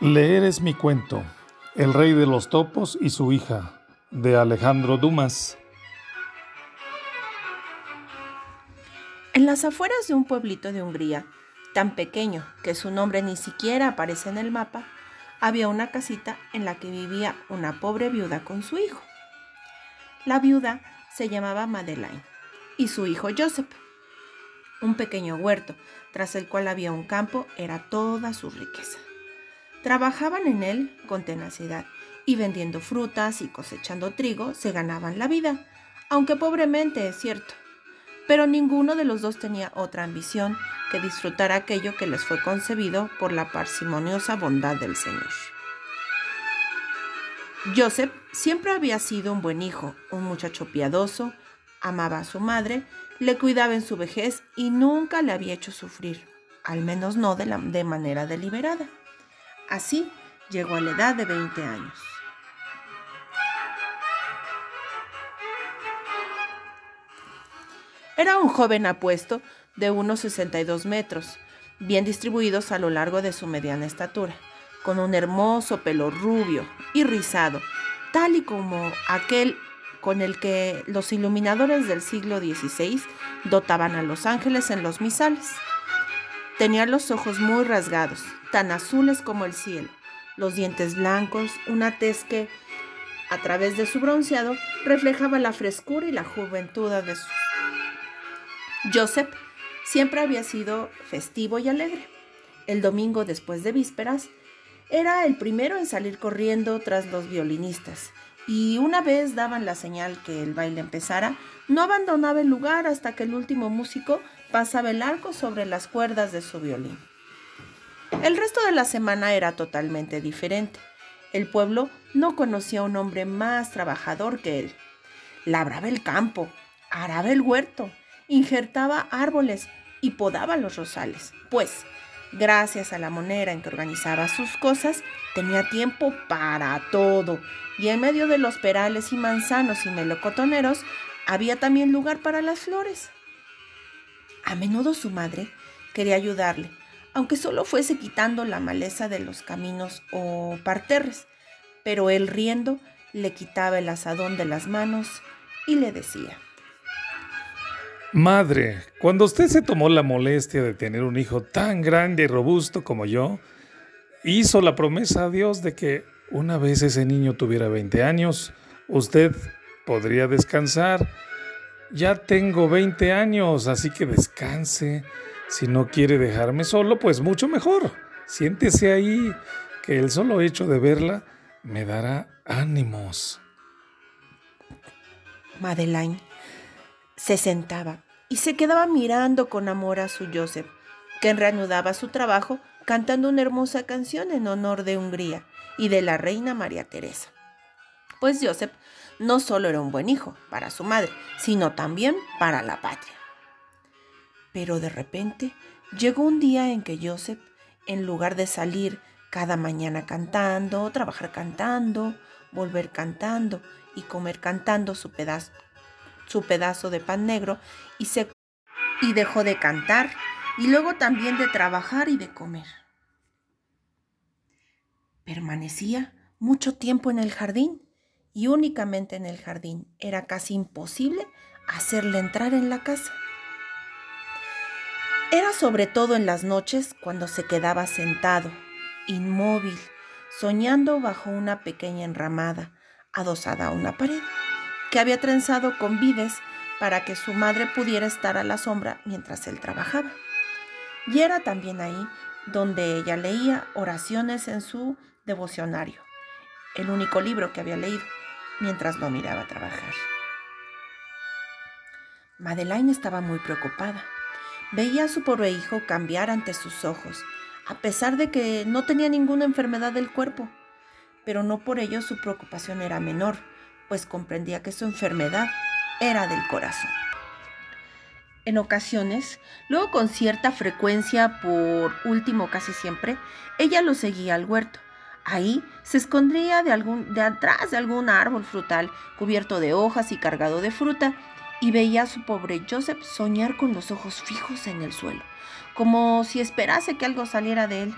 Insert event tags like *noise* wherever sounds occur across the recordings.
Leer es mi cuento, El rey de los topos y su hija, de Alejandro Dumas. En las afueras de un pueblito de Hungría, tan pequeño que su nombre ni siquiera aparece en el mapa, había una casita en la que vivía una pobre viuda con su hijo. La viuda se llamaba Madeleine y su hijo Joseph. Un pequeño huerto, tras el cual había un campo, era toda su riqueza. Trabajaban en él con tenacidad y vendiendo frutas y cosechando trigo se ganaban la vida, aunque pobremente es cierto. Pero ninguno de los dos tenía otra ambición que disfrutar aquello que les fue concebido por la parsimoniosa bondad del Señor. Joseph siempre había sido un buen hijo, un muchacho piadoso, amaba a su madre, le cuidaba en su vejez y nunca le había hecho sufrir, al menos no de, de manera deliberada. Así llegó a la edad de 20 años. Era un joven apuesto de unos 62 metros, bien distribuidos a lo largo de su mediana estatura, con un hermoso pelo rubio y rizado, tal y como aquel con el que los iluminadores del siglo XVI dotaban a los ángeles en los misales. Tenía los ojos muy rasgados, tan azules como el cielo, los dientes blancos, una tez que, a través de su bronceado, reflejaba la frescura y la juventud de su. Joseph siempre había sido festivo y alegre. El domingo después de vísperas, era el primero en salir corriendo tras los violinistas, y una vez daban la señal que el baile empezara, no abandonaba el lugar hasta que el último músico pasaba el arco sobre las cuerdas de su violín. El resto de la semana era totalmente diferente. El pueblo no conocía a un hombre más trabajador que él. Labraba el campo, araba el huerto, injertaba árboles y podaba los rosales, pues, gracias a la moneda en que organizaba sus cosas, tenía tiempo para todo, y en medio de los perales y manzanos y melocotoneros había también lugar para las flores. A menudo su madre quería ayudarle, aunque solo fuese quitando la maleza de los caminos o parterres, pero él riendo le quitaba el asadón de las manos y le decía, Madre, cuando usted se tomó la molestia de tener un hijo tan grande y robusto como yo, hizo la promesa a Dios de que una vez ese niño tuviera 20 años, usted podría descansar ya tengo 20 años, así que descanse. Si no quiere dejarme solo, pues mucho mejor. Siéntese ahí, que el solo hecho de verla me dará ánimos. Madeleine se sentaba y se quedaba mirando con amor a su Joseph, que reanudaba su trabajo cantando una hermosa canción en honor de Hungría y de la reina María Teresa. Pues Joseph no solo era un buen hijo para su madre, sino también para la patria. Pero de repente llegó un día en que Joseph, en lugar de salir cada mañana cantando, trabajar cantando, volver cantando y comer cantando su pedazo, su pedazo de pan negro, y, se, y dejó de cantar y luego también de trabajar y de comer. Permanecía mucho tiempo en el jardín y únicamente en el jardín. Era casi imposible hacerle entrar en la casa. Era sobre todo en las noches cuando se quedaba sentado, inmóvil, soñando bajo una pequeña enramada adosada a una pared, que había trenzado con vides para que su madre pudiera estar a la sombra mientras él trabajaba. Y era también ahí donde ella leía oraciones en su devocionario, el único libro que había leído mientras lo miraba trabajar. Madeleine estaba muy preocupada. Veía a su pobre hijo cambiar ante sus ojos, a pesar de que no tenía ninguna enfermedad del cuerpo. Pero no por ello su preocupación era menor, pues comprendía que su enfermedad era del corazón. En ocasiones, luego con cierta frecuencia, por último casi siempre, ella lo seguía al huerto Ahí se escondría de, algún, de atrás de algún árbol frutal cubierto de hojas y cargado de fruta y veía a su pobre Joseph soñar con los ojos fijos en el suelo, como si esperase que algo saliera de él.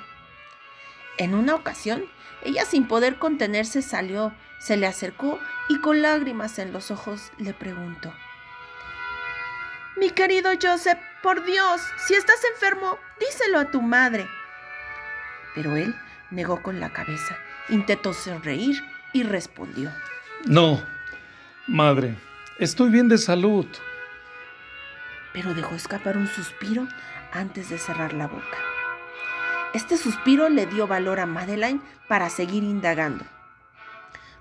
En una ocasión, ella sin poder contenerse salió, se le acercó y con lágrimas en los ojos le preguntó. Mi querido Joseph, por Dios, si estás enfermo, díselo a tu madre. Pero él negó con la cabeza, intentó sonreír y respondió. No, madre, estoy bien de salud. Pero dejó escapar un suspiro antes de cerrar la boca. Este suspiro le dio valor a Madeline para seguir indagando.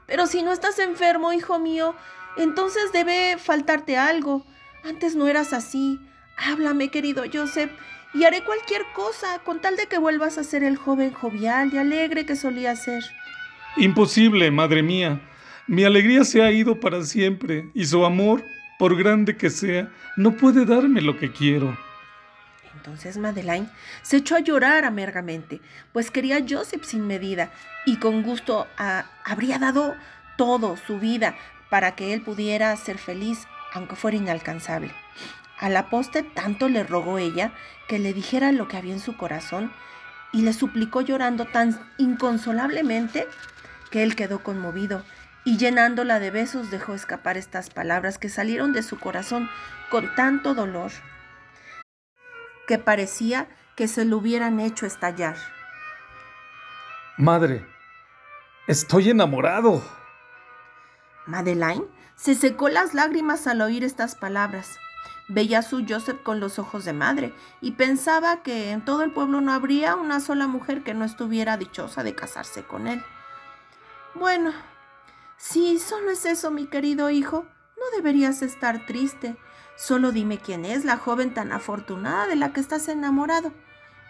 Pero si no estás enfermo, hijo mío, entonces debe faltarte algo. Antes no eras así. Háblame, querido Joseph, y haré cualquier cosa con tal de que vuelvas a ser el joven jovial y alegre que solía ser. Imposible, madre mía. Mi alegría se ha ido para siempre, y su amor, por grande que sea, no puede darme lo que quiero. Entonces Madeleine se echó a llorar amargamente, pues quería a Joseph sin medida y con gusto ah, habría dado todo su vida para que él pudiera ser feliz, aunque fuera inalcanzable. A la poste tanto le rogó ella que le dijera lo que había en su corazón y le suplicó llorando tan inconsolablemente que él quedó conmovido y llenándola de besos dejó escapar estas palabras que salieron de su corazón con tanto dolor que parecía que se lo hubieran hecho estallar. Madre, estoy enamorado. Madeline se secó las lágrimas al oír estas palabras. Veía a su Joseph con los ojos de madre y pensaba que en todo el pueblo no habría una sola mujer que no estuviera dichosa de casarse con él. Bueno, si solo es eso, mi querido hijo, no deberías estar triste. Solo dime quién es la joven tan afortunada de la que estás enamorado.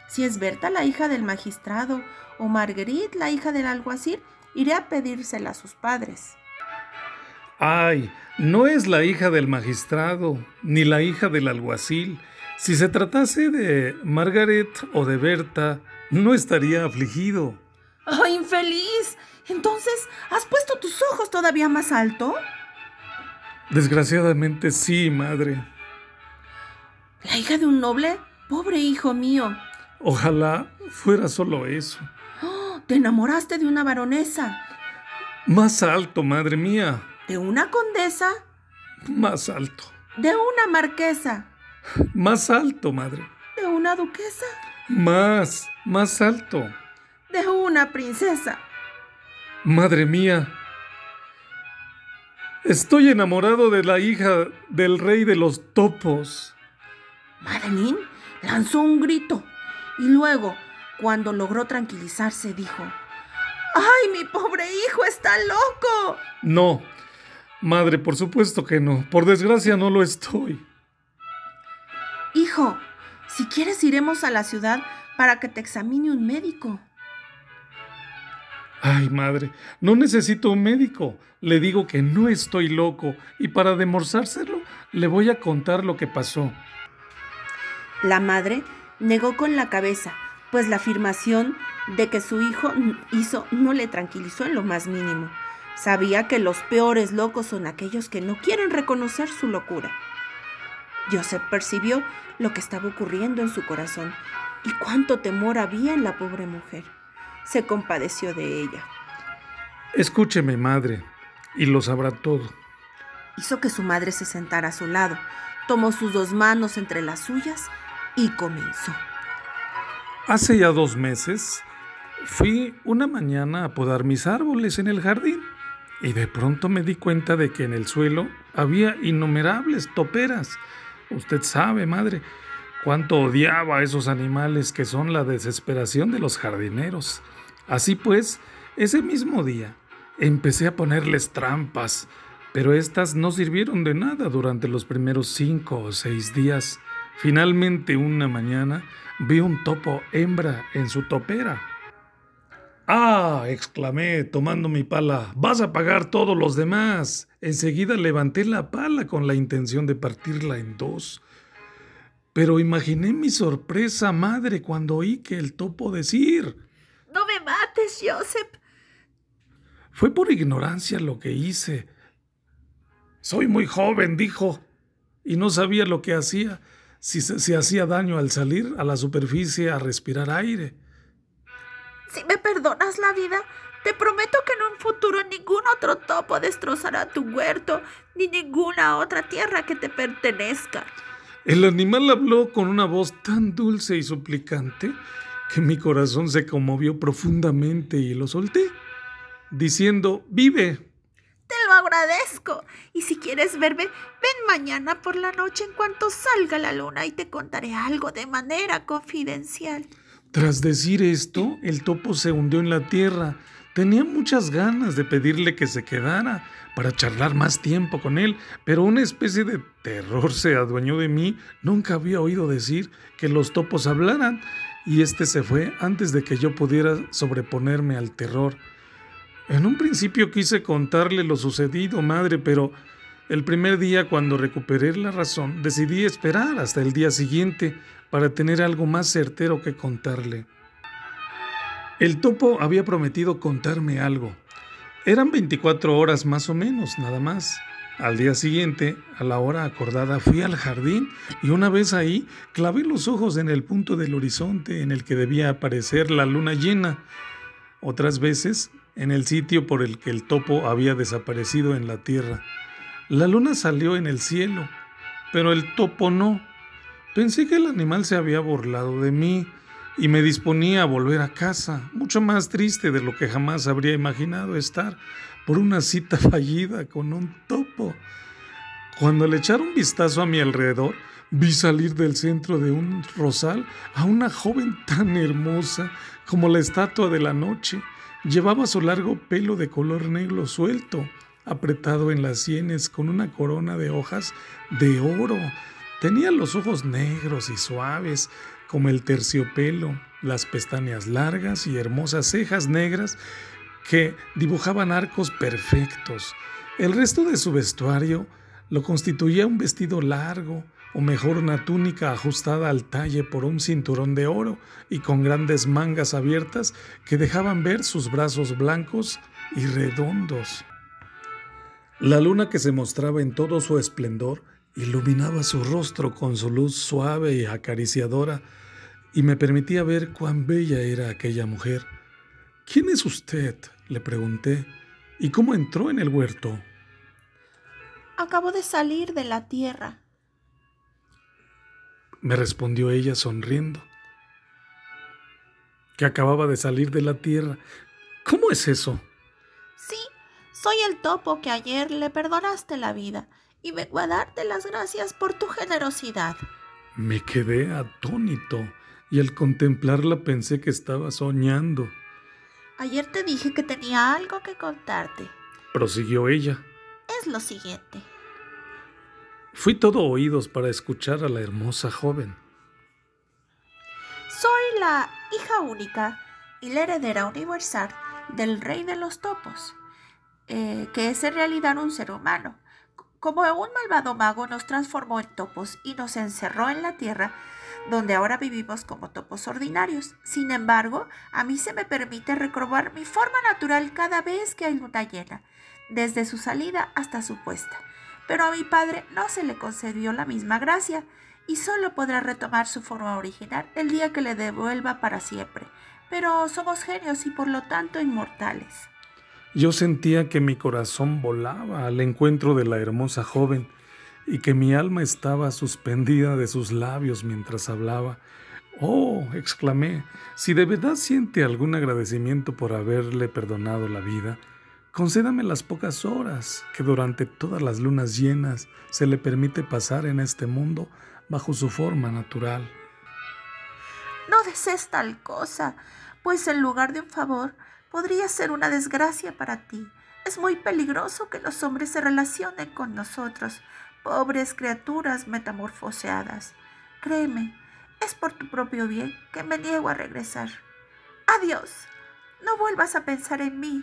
Si es Berta, la hija del magistrado, o Marguerite, la hija del alguacil, iré a pedírsela a sus padres. Ay, no es la hija del magistrado, ni la hija del alguacil. Si se tratase de Margaret o de Berta, no estaría afligido. ¡Oh, infeliz! Entonces, ¿has puesto tus ojos todavía más alto? Desgraciadamente sí, madre. ¿La hija de un noble? Pobre hijo mío. Ojalá fuera solo eso. ¡Oh! te enamoraste de una baronesa. Más alto, madre mía. ¿De una condesa? Más alto. ¿De una marquesa? Más alto, madre. ¿De una duquesa? Más, más alto. ¿De una princesa? Madre mía, Estoy enamorado de la hija del rey de los topos. Madeline lanzó un grito y luego, cuando logró tranquilizarse, dijo, ¡Ay, mi pobre hijo está loco! No, madre, por supuesto que no. Por desgracia no lo estoy. Hijo, si quieres iremos a la ciudad para que te examine un médico. Ay, madre, no necesito un médico. Le digo que no estoy loco y para demostrárselo le voy a contar lo que pasó. La madre negó con la cabeza, pues la afirmación de que su hijo hizo no le tranquilizó en lo más mínimo. Sabía que los peores locos son aquellos que no quieren reconocer su locura. Joseph percibió lo que estaba ocurriendo en su corazón y cuánto temor había en la pobre mujer se compadeció de ella. Escúcheme, madre, y lo sabrá todo. Hizo que su madre se sentara a su lado, tomó sus dos manos entre las suyas y comenzó. Hace ya dos meses fui una mañana a podar mis árboles en el jardín y de pronto me di cuenta de que en el suelo había innumerables toperas. Usted sabe, madre, cuánto odiaba a esos animales que son la desesperación de los jardineros. Así pues, ese mismo día empecé a ponerles trampas, pero estas no sirvieron de nada durante los primeros cinco o seis días. Finalmente una mañana vi un topo hembra en su topera. ¡Ah! exclamé, tomando mi pala. ¡Vas a pagar todos los demás! Enseguida levanté la pala con la intención de partirla en dos. Pero imaginé mi sorpresa madre cuando oí que el topo decir no me mates, Joseph. Fue por ignorancia lo que hice. Soy muy joven, dijo, y no sabía lo que hacía, si se hacía daño al salir a la superficie a respirar aire. Si me perdonas la vida, te prometo que en un futuro ningún otro topo destrozará tu huerto, ni ninguna otra tierra que te pertenezca. El animal habló con una voz tan dulce y suplicante que mi corazón se conmovió profundamente y lo solté, diciendo, vive. Te lo agradezco. Y si quieres verme, ven mañana por la noche en cuanto salga la luna y te contaré algo de manera confidencial. Tras decir esto, el topo se hundió en la tierra. Tenía muchas ganas de pedirle que se quedara, para charlar más tiempo con él, pero una especie de terror se adueñó de mí. Nunca había oído decir que los topos hablaran, y este se fue antes de que yo pudiera sobreponerme al terror. En un principio quise contarle lo sucedido, madre, pero el primer día cuando recuperé la razón decidí esperar hasta el día siguiente para tener algo más certero que contarle. El topo había prometido contarme algo, eran 24 horas más o menos, nada más. Al día siguiente, a la hora acordada, fui al jardín y una vez ahí clavé los ojos en el punto del horizonte en el que debía aparecer la luna llena. Otras veces, en el sitio por el que el topo había desaparecido en la tierra. La luna salió en el cielo, pero el topo no. Pensé que el animal se había burlado de mí y me disponía a volver a casa, mucho más triste de lo que jamás habría imaginado estar por una cita *laughs* fallida con un topo. Cuando le echaron vistazo a mi alrededor, vi salir del centro de un rosal a una joven tan hermosa como la estatua de la noche. Llevaba su largo pelo de color negro suelto, apretado en las sienes con una corona de hojas de oro. Tenía los ojos negros y suaves, como el terciopelo, las pestañas largas y hermosas cejas negras que dibujaban arcos perfectos. El resto de su vestuario lo constituía un vestido largo, o mejor una túnica ajustada al talle por un cinturón de oro y con grandes mangas abiertas que dejaban ver sus brazos blancos y redondos. La luna que se mostraba en todo su esplendor iluminaba su rostro con su luz suave y acariciadora y me permitía ver cuán bella era aquella mujer. ¿Quién es usted? le pregunté. ¿Y cómo entró en el huerto? Acabo de salir de la tierra. Me respondió ella sonriendo. Que acababa de salir de la tierra. ¿Cómo es eso? Soy el topo que ayer le perdonaste la vida y vengo a darte las gracias por tu generosidad. Me quedé atónito y al contemplarla pensé que estaba soñando. Ayer te dije que tenía algo que contarte. Prosiguió ella. Es lo siguiente. Fui todo oídos para escuchar a la hermosa joven. Soy la hija única y la heredera universal del rey de los topos, eh, que es en realidad un ser humano. Como un malvado mago nos transformó en topos y nos encerró en la tierra, donde ahora vivimos como topos ordinarios. Sin embargo, a mí se me permite recobrar mi forma natural cada vez que hay luna llena, desde su salida hasta su puesta. Pero a mi padre no se le concedió la misma gracia y solo podrá retomar su forma original el día que le devuelva para siempre. Pero somos genios y por lo tanto inmortales. Yo sentía que mi corazón volaba al encuentro de la hermosa joven y que mi alma estaba suspendida de sus labios mientras hablaba. Oh, exclamé, si de verdad siente algún agradecimiento por haberle perdonado la vida, concédame las pocas horas que durante todas las lunas llenas se le permite pasar en este mundo bajo su forma natural. No desees tal cosa, pues en lugar de un favor podría ser una desgracia para ti. Es muy peligroso que los hombres se relacionen con nosotros, pobres criaturas metamorfoseadas. Créeme, es por tu propio bien que me niego a regresar. Adiós. No vuelvas a pensar en mí.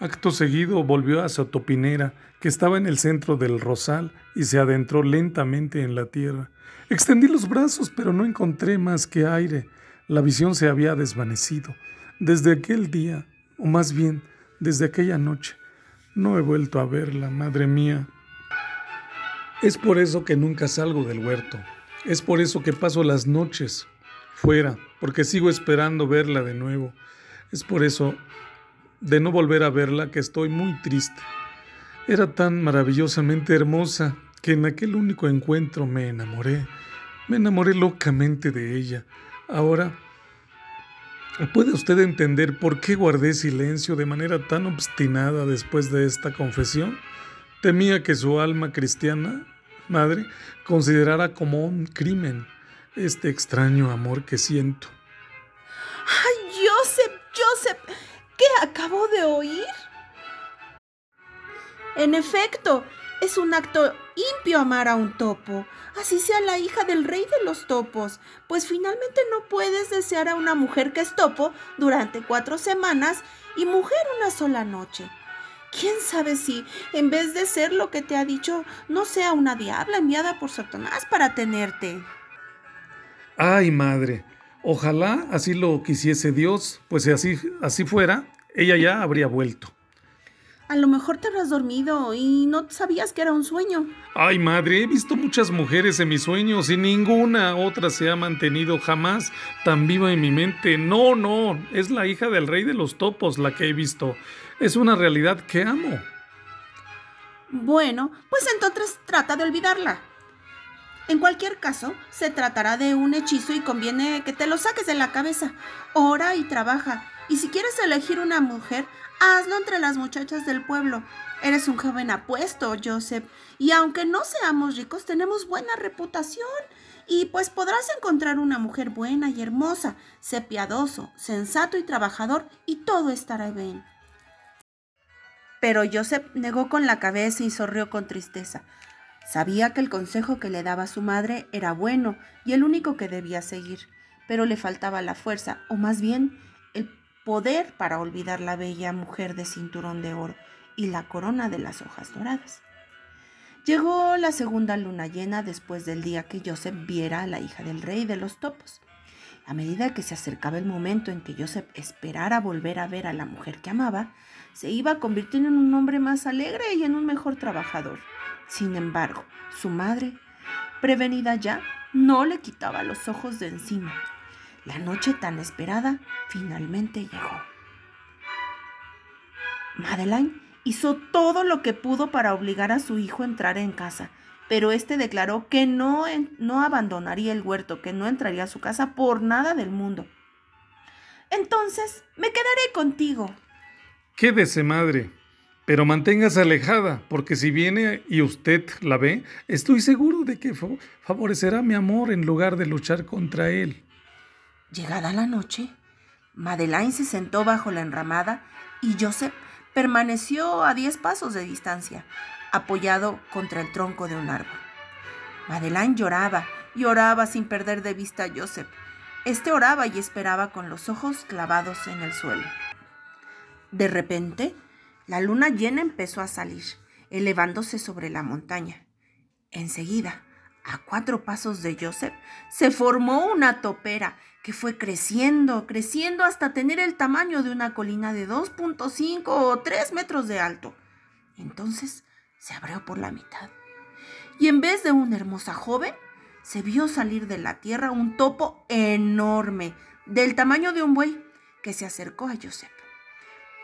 Acto seguido volvió a su topinera, que estaba en el centro del rosal, y se adentró lentamente en la tierra. Extendí los brazos, pero no encontré más que aire. La visión se había desvanecido. Desde aquel día, o más bien, desde aquella noche, no he vuelto a verla, madre mía. Es por eso que nunca salgo del huerto. Es por eso que paso las noches fuera, porque sigo esperando verla de nuevo. Es por eso, de no volver a verla, que estoy muy triste. Era tan maravillosamente hermosa que en aquel único encuentro me enamoré. Me enamoré locamente de ella. Ahora, ¿puede usted entender por qué guardé silencio de manera tan obstinada después de esta confesión? Temía que su alma cristiana, madre, considerara como un crimen este extraño amor que siento. ¡Ay, Joseph, Joseph! ¿Qué acabo de oír? En efecto, es un acto impio amar a un topo, así sea la hija del rey de los topos, pues finalmente no puedes desear a una mujer que es topo durante cuatro semanas y mujer una sola noche. ¿Quién sabe si, en vez de ser lo que te ha dicho, no sea una diabla enviada por Satanás para tenerte? Ay, madre, ojalá así lo quisiese Dios, pues si así, así fuera, ella ya habría vuelto. A lo mejor te habrás dormido y no sabías que era un sueño. Ay, madre, he visto muchas mujeres en mis sueños y ninguna otra se ha mantenido jamás tan viva en mi mente. No, no, es la hija del rey de los topos la que he visto. Es una realidad que amo. Bueno, pues entonces trata de olvidarla. En cualquier caso, se tratará de un hechizo y conviene que te lo saques de la cabeza. Ora y trabaja. Y si quieres elegir una mujer, hazlo entre las muchachas del pueblo. Eres un joven apuesto, Joseph, y aunque no seamos ricos, tenemos buena reputación. Y pues podrás encontrar una mujer buena y hermosa, sé piadoso, sensato y trabajador, y todo estará bien. Pero Joseph negó con la cabeza y sonrió con tristeza. Sabía que el consejo que le daba su madre era bueno y el único que debía seguir, pero le faltaba la fuerza, o más bien el poder para olvidar la bella mujer de cinturón de oro y la corona de las hojas doradas. Llegó la segunda luna llena después del día que Joseph viera a la hija del rey de los topos. A medida que se acercaba el momento en que Joseph esperara volver a ver a la mujer que amaba, se iba convirtiendo en un hombre más alegre y en un mejor trabajador. Sin embargo, su madre, prevenida ya, no le quitaba los ojos de encima. La noche tan esperada finalmente llegó. Madeline hizo todo lo que pudo para obligar a su hijo a entrar en casa, pero este declaró que no, no abandonaría el huerto, que no entraría a su casa por nada del mundo. Entonces, me quedaré contigo. Quédese, madre, pero manténgase alejada, porque si viene y usted la ve, estoy seguro de que favorecerá mi amor en lugar de luchar contra él. Llegada la noche, Madeleine se sentó bajo la enramada y Joseph permaneció a diez pasos de distancia, apoyado contra el tronco de un árbol. Madeleine lloraba y oraba sin perder de vista a Joseph. Este oraba y esperaba con los ojos clavados en el suelo. De repente, la luna llena empezó a salir, elevándose sobre la montaña. Enseguida, a cuatro pasos de Joseph, se formó una topera que fue creciendo, creciendo hasta tener el tamaño de una colina de 2.5 o 3 metros de alto. Entonces se abrió por la mitad. Y en vez de una hermosa joven, se vio salir de la tierra un topo enorme, del tamaño de un buey, que se acercó a Joseph.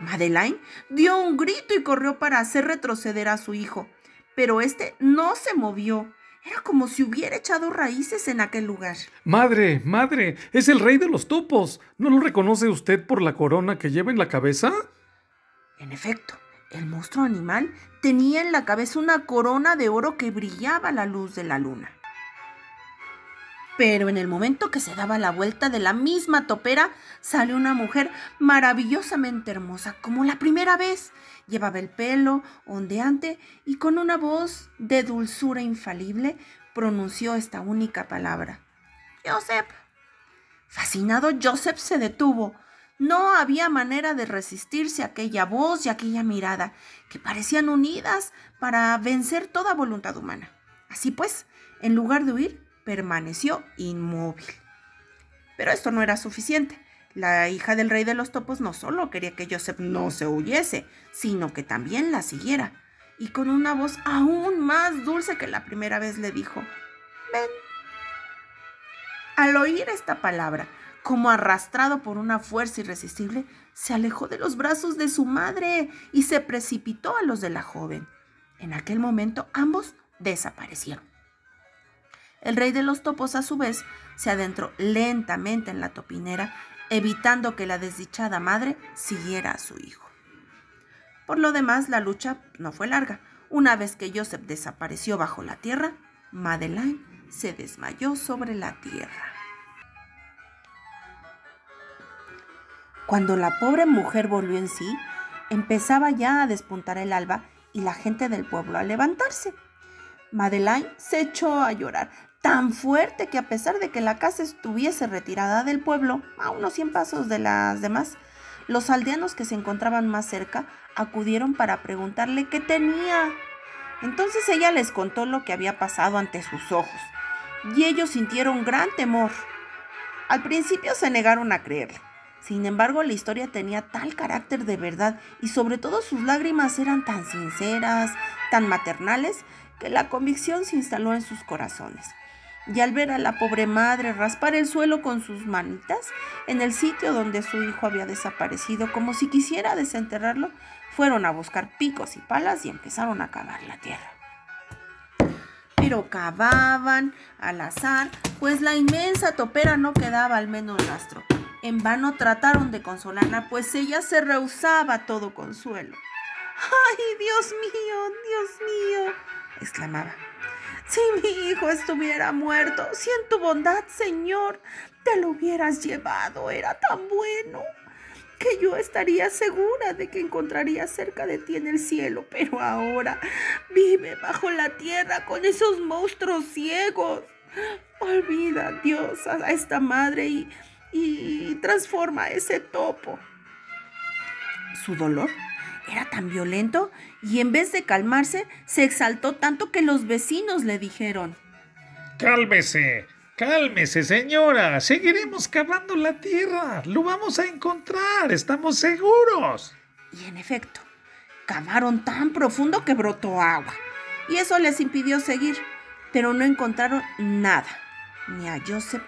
Madeline dio un grito y corrió para hacer retroceder a su hijo, pero este no se movió era como si hubiera echado raíces en aquel lugar. Madre, madre, es el rey de los topos. ¿No lo reconoce usted por la corona que lleva en la cabeza? En efecto, el monstruo animal tenía en la cabeza una corona de oro que brillaba a la luz de la luna. Pero en el momento que se daba la vuelta de la misma topera, salió una mujer maravillosamente hermosa, como la primera vez. Llevaba el pelo ondeante y con una voz de dulzura infalible pronunció esta única palabra. Joseph. Fascinado, Joseph se detuvo. No había manera de resistirse a aquella voz y aquella mirada, que parecían unidas para vencer toda voluntad humana. Así pues, en lugar de huir, permaneció inmóvil. Pero esto no era suficiente. La hija del rey de los topos no solo quería que Joseph no se huyese, sino que también la siguiera. Y con una voz aún más dulce que la primera vez le dijo, ven. Al oír esta palabra, como arrastrado por una fuerza irresistible, se alejó de los brazos de su madre y se precipitó a los de la joven. En aquel momento ambos desaparecieron. El rey de los topos, a su vez, se adentró lentamente en la topinera, evitando que la desdichada madre siguiera a su hijo. Por lo demás, la lucha no fue larga. Una vez que Joseph desapareció bajo la tierra, Madeleine se desmayó sobre la tierra. Cuando la pobre mujer volvió en sí, empezaba ya a despuntar el alba y la gente del pueblo a levantarse. Madeleine se echó a llorar tan fuerte que a pesar de que la casa estuviese retirada del pueblo, a unos 100 pasos de las demás, los aldeanos que se encontraban más cerca acudieron para preguntarle qué tenía. Entonces ella les contó lo que había pasado ante sus ojos, y ellos sintieron gran temor. Al principio se negaron a creerle. Sin embargo, la historia tenía tal carácter de verdad y sobre todo sus lágrimas eran tan sinceras, tan maternales, que la convicción se instaló en sus corazones. Y al ver a la pobre madre raspar el suelo con sus manitas en el sitio donde su hijo había desaparecido, como si quisiera desenterrarlo, fueron a buscar picos y palas y empezaron a cavar la tierra. Pero cavaban al azar, pues la inmensa topera no quedaba al menos rastro. En vano trataron de consolarla, pues ella se rehusaba todo consuelo. ¡Ay, Dios mío, Dios mío! exclamaba. Si mi hijo estuviera muerto, si en tu bondad, Señor, te lo hubieras llevado, era tan bueno que yo estaría segura de que encontraría cerca de ti en el cielo, pero ahora vive bajo la tierra con esos monstruos ciegos. Olvida, Dios, a esta madre y, y transforma ese topo. Su dolor era tan violento y en vez de calmarse, se exaltó tanto que los vecinos le dijeron, Cálmese, cálmese señora, seguiremos cavando la tierra, lo vamos a encontrar, estamos seguros. Y en efecto, cavaron tan profundo que brotó agua, y eso les impidió seguir, pero no encontraron nada, ni a Joseph,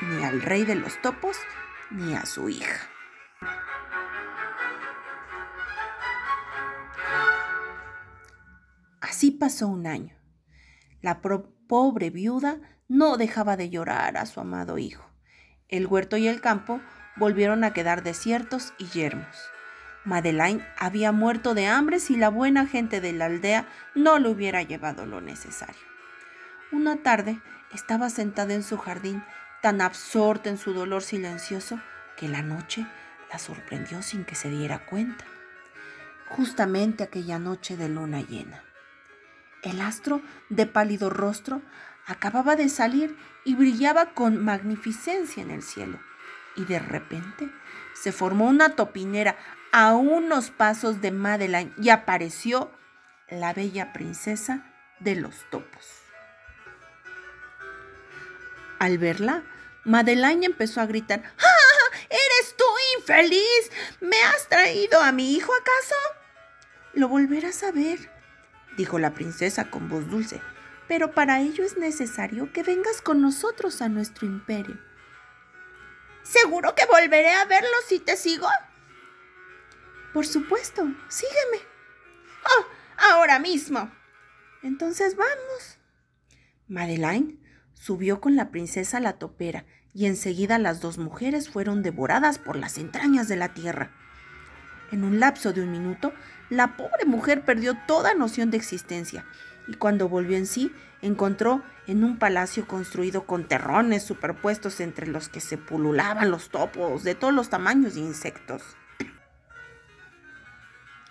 ni al rey de los topos, ni a su hija. Así pasó un año. La pobre viuda no dejaba de llorar a su amado hijo. El huerto y el campo volvieron a quedar desiertos y yermos. Madeleine había muerto de hambre si la buena gente de la aldea no le hubiera llevado lo necesario. Una tarde estaba sentada en su jardín, tan absorta en su dolor silencioso, que la noche la sorprendió sin que se diera cuenta. Justamente aquella noche de luna llena. El astro de pálido rostro acababa de salir y brillaba con magnificencia en el cielo. Y de repente se formó una topinera a unos pasos de Madeline y apareció la bella princesa de los topos. Al verla, Madeline empezó a gritar, ¡Ah! ¿Eres tú, infeliz? ¿Me has traído a mi hijo acaso? Lo volverás a ver, dijo la princesa con voz dulce, pero para ello es necesario que vengas con nosotros a nuestro imperio. ¿Seguro que volveré a verlo si te sigo? Por supuesto, sígueme. Oh, ahora mismo. Entonces vamos. Madeline subió con la princesa a la topera y enseguida las dos mujeres fueron devoradas por las entrañas de la tierra. En un lapso de un minuto, la pobre mujer perdió toda noción de existencia y cuando volvió en sí, encontró en un palacio construido con terrones superpuestos entre los que se pululaban los topos de todos los tamaños y insectos.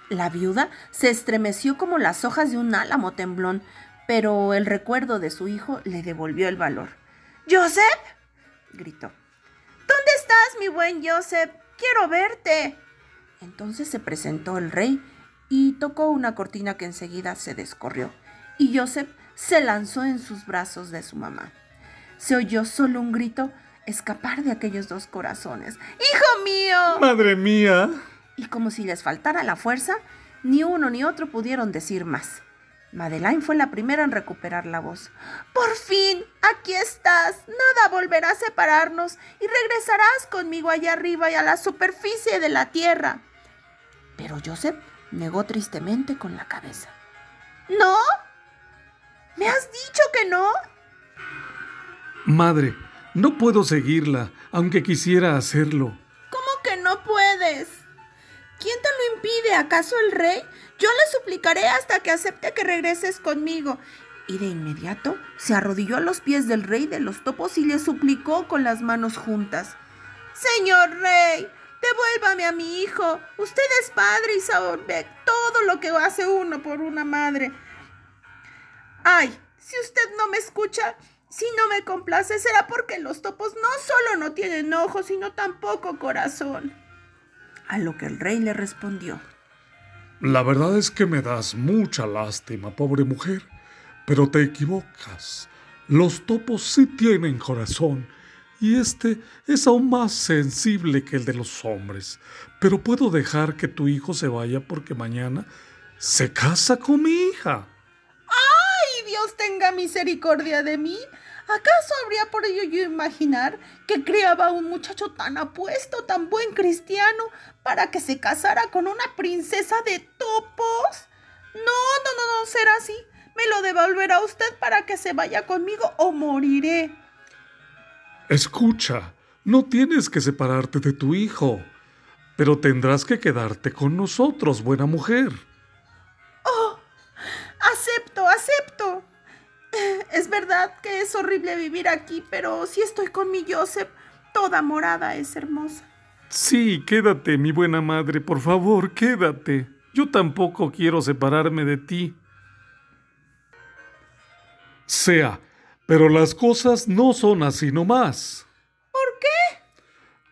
La viuda se estremeció como las hojas de un álamo temblón, pero el recuerdo de su hijo le devolvió el valor. ¡Joseph! gritó. ¿Dónde estás, mi buen Joseph? Quiero verte. Entonces se presentó el rey y tocó una cortina que enseguida se descorrió, y Joseph se lanzó en sus brazos de su mamá. Se oyó solo un grito escapar de aquellos dos corazones. ¡Hijo mío! ¡Madre mía! Y como si les faltara la fuerza, ni uno ni otro pudieron decir más. Madeleine fue la primera en recuperar la voz. Por fin, aquí estás. Nada volverá a separarnos y regresarás conmigo allá arriba y a la superficie de la tierra. Pero Joseph negó tristemente con la cabeza. ¿No? ¿Me has dicho que no? Madre, no puedo seguirla, aunque quisiera hacerlo. ¿Cómo que no puedes? ¿Quién te lo impide? ¿Acaso el rey? Yo le suplicaré hasta que acepte que regreses conmigo. Y de inmediato se arrodilló a los pies del rey de los topos y le suplicó con las manos juntas. Señor rey, devuélvame a mi hijo. Usted es padre y sabe todo lo que hace uno por una madre. Ay, si usted no me escucha, si no me complace, será porque los topos no solo no tienen ojos, sino tampoco corazón. A lo que el rey le respondió. La verdad es que me das mucha lástima, pobre mujer, pero te equivocas. Los topos sí tienen corazón, y este es aún más sensible que el de los hombres. Pero puedo dejar que tu hijo se vaya porque mañana se casa con mi hija. ¡Ay, Dios tenga misericordia de mí! ¿Acaso habría por ello yo imaginar que criaba a un muchacho tan apuesto, tan buen cristiano, para que se casara con una princesa de topos? No, no, no, no será así. Me lo devolverá usted para que se vaya conmigo o moriré. Escucha, no tienes que separarte de tu hijo, pero tendrás que quedarte con nosotros, buena mujer. Oh, acepto, acepto. Es verdad que es horrible vivir aquí, pero si estoy con mi Joseph, toda morada es hermosa. Sí, quédate, mi buena madre, por favor, quédate. Yo tampoco quiero separarme de ti. Sea, pero las cosas no son así nomás. ¿Por qué?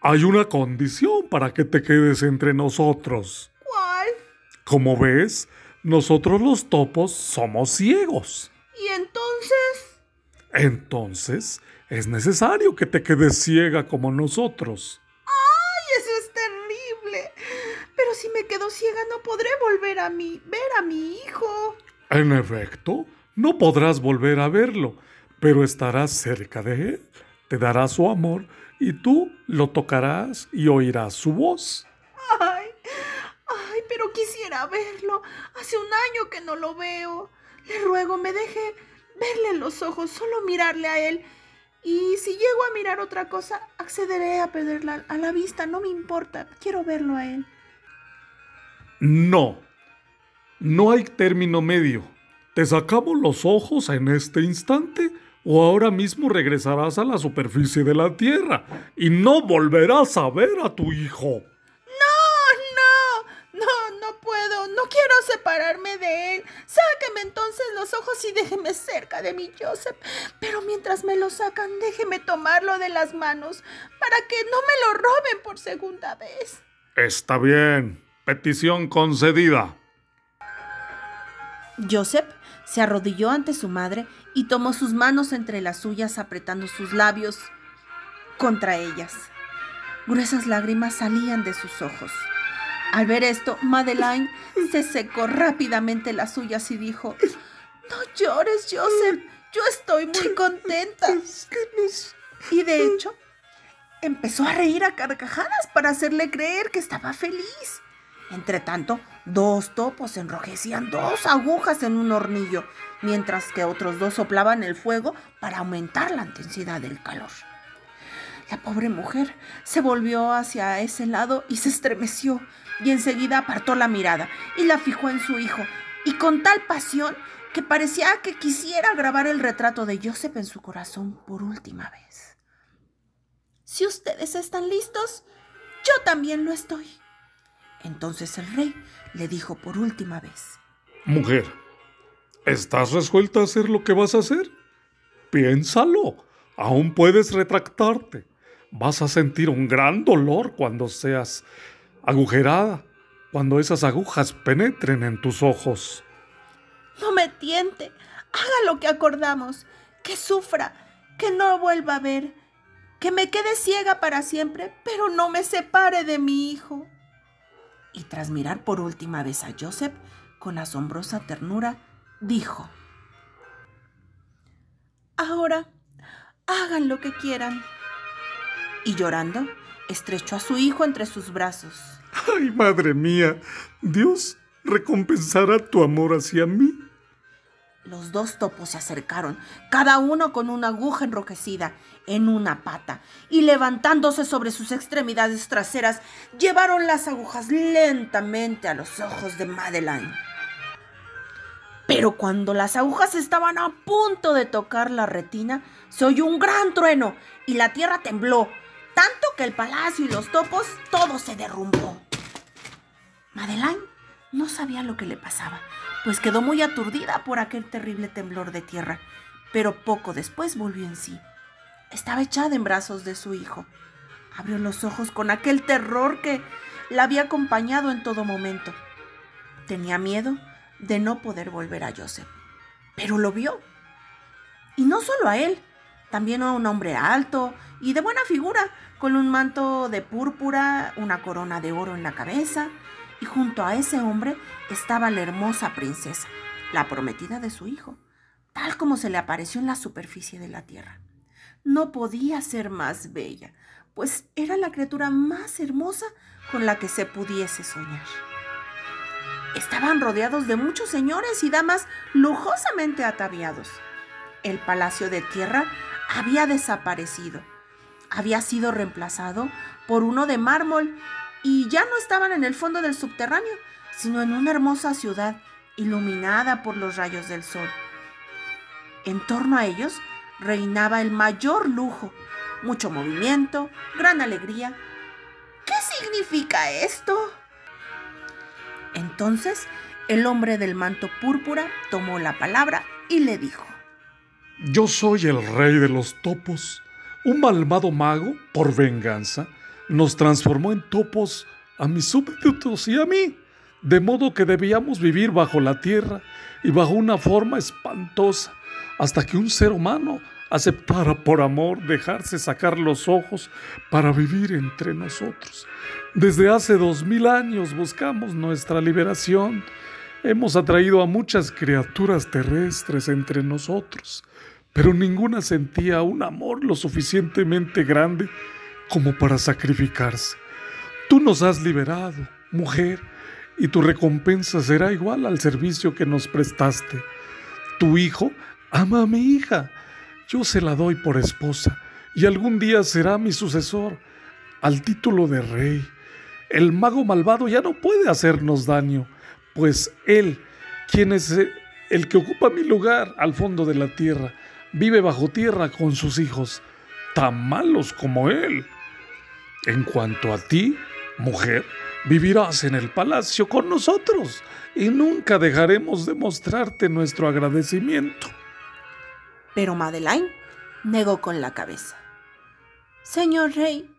Hay una condición para que te quedes entre nosotros. ¿Cuál? Como ves, nosotros los topos somos ciegos. ¿Y entonces? Entonces, es necesario que te quedes ciega como nosotros. ¡Ay, eso es terrible! Pero si me quedo ciega no podré volver a mí, ver a mi hijo. En efecto, no podrás volver a verlo, pero estarás cerca de él, te dará su amor y tú lo tocarás y oirás su voz. ¡Ay! ¡Ay, pero quisiera verlo! Hace un año que no lo veo. Le ruego me deje verle los ojos, solo mirarle a él. Y si llego a mirar otra cosa, accederé a perderla a la vista, no me importa, quiero verlo a él. No, no hay término medio. Te sacamos los ojos en este instante o ahora mismo regresarás a la superficie de la tierra y no volverás a ver a tu hijo. No quiero separarme de él. Sáqueme entonces los ojos y déjeme cerca de mi Joseph. Pero mientras me lo sacan, déjeme tomarlo de las manos para que no me lo roben por segunda vez. Está bien. Petición concedida. Joseph se arrodilló ante su madre y tomó sus manos entre las suyas apretando sus labios contra ellas. Gruesas lágrimas salían de sus ojos. Al ver esto, Madeline se secó rápidamente las suyas y dijo, No llores, Joseph, yo estoy muy contenta. Y de hecho, empezó a reír a carcajadas para hacerle creer que estaba feliz. Entre tanto, dos topos enrojecían dos agujas en un hornillo, mientras que otros dos soplaban el fuego para aumentar la intensidad del calor. La pobre mujer se volvió hacia ese lado y se estremeció, y enseguida apartó la mirada y la fijó en su hijo, y con tal pasión que parecía que quisiera grabar el retrato de Joseph en su corazón por última vez. Si ustedes están listos, yo también lo estoy. Entonces el rey le dijo por última vez. Mujer, ¿estás resuelta a hacer lo que vas a hacer? Piénsalo, aún puedes retractarte. Vas a sentir un gran dolor cuando seas agujerada cuando esas agujas penetren en tus ojos. No me tiente. Haga lo que acordamos. Que sufra. Que no vuelva a ver. Que me quede ciega para siempre, pero no me separe de mi hijo. Y tras mirar por última vez a Joseph, con asombrosa ternura, dijo, Ahora, hagan lo que quieran. Y llorando, estrechó a su hijo entre sus brazos. Ay, madre mía, Dios recompensará tu amor hacia mí. Los dos topos se acercaron, cada uno con una aguja enrojecida en una pata, y levantándose sobre sus extremidades traseras, llevaron las agujas lentamente a los ojos de Madeline. Pero cuando las agujas estaban a punto de tocar la retina, se oyó un gran trueno y la tierra tembló, tanto que el palacio y los topos todo se derrumbó. Madeline no sabía lo que le pasaba pues quedó muy aturdida por aquel terrible temblor de tierra, pero poco después volvió en sí. Estaba echada en brazos de su hijo. Abrió los ojos con aquel terror que la había acompañado en todo momento. Tenía miedo de no poder volver a Joseph, pero lo vio. Y no solo a él, también un hombre alto y de buena figura, con un manto de púrpura, una corona de oro en la cabeza, y junto a ese hombre estaba la hermosa princesa, la prometida de su hijo, tal como se le apareció en la superficie de la tierra. No podía ser más bella, pues era la criatura más hermosa con la que se pudiese soñar. Estaban rodeados de muchos señores y damas lujosamente ataviados. El palacio de tierra había desaparecido. Había sido reemplazado por uno de mármol y ya no estaban en el fondo del subterráneo, sino en una hermosa ciudad iluminada por los rayos del sol. En torno a ellos reinaba el mayor lujo, mucho movimiento, gran alegría. ¿Qué significa esto? Entonces el hombre del manto púrpura tomó la palabra y le dijo, Yo soy el rey de los topos. Un malvado mago, por venganza, nos transformó en topos a mis súbditos y a mí, de modo que debíamos vivir bajo la tierra y bajo una forma espantosa, hasta que un ser humano aceptara por amor dejarse sacar los ojos para vivir entre nosotros. Desde hace dos mil años buscamos nuestra liberación. Hemos atraído a muchas criaturas terrestres entre nosotros, pero ninguna sentía un amor lo suficientemente grande como para sacrificarse. Tú nos has liberado, mujer, y tu recompensa será igual al servicio que nos prestaste. Tu hijo ama a mi hija, yo se la doy por esposa, y algún día será mi sucesor al título de rey. El mago malvado ya no puede hacernos daño, pues él, quien es el que ocupa mi lugar al fondo de la tierra, vive bajo tierra con sus hijos, tan malos como él. En cuanto a ti, mujer, vivirás en el palacio con nosotros y nunca dejaremos de mostrarte nuestro agradecimiento. Pero Madeleine negó con la cabeza. Señor rey,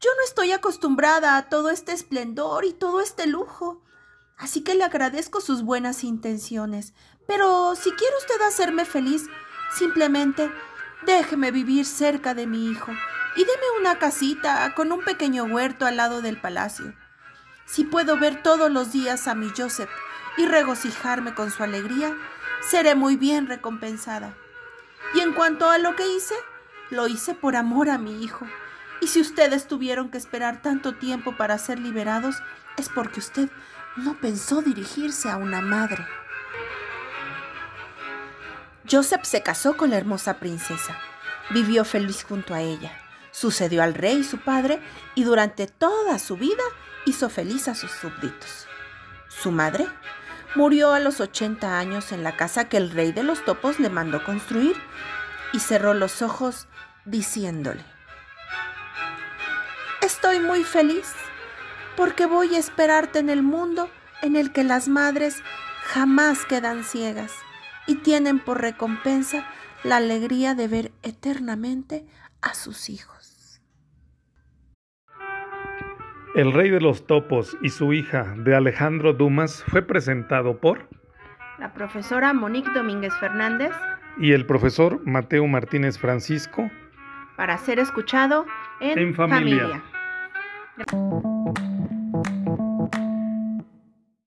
yo no estoy acostumbrada a todo este esplendor y todo este lujo, así que le agradezco sus buenas intenciones, pero si quiere usted hacerme feliz, simplemente déjeme vivir cerca de mi hijo y deme una casita con un pequeño huerto al lado del palacio. Si puedo ver todos los días a mi Joseph y regocijarme con su alegría, seré muy bien recompensada. Y en cuanto a lo que hice, lo hice por amor a mi hijo. Y si ustedes tuvieron que esperar tanto tiempo para ser liberados, es porque usted no pensó dirigirse a una madre. Joseph se casó con la hermosa princesa. Vivió feliz junto a ella sucedió al rey su padre y durante toda su vida hizo feliz a sus súbditos. Su madre murió a los 80 años en la casa que el rey de los topos le mandó construir y cerró los ojos diciéndole, Estoy muy feliz porque voy a esperarte en el mundo en el que las madres jamás quedan ciegas y tienen por recompensa la alegría de ver eternamente a sus hijos. El rey de los topos y su hija de Alejandro Dumas fue presentado por la profesora Monique Domínguez Fernández y el profesor Mateo Martínez Francisco para ser escuchado en, familia. familia. Gracias.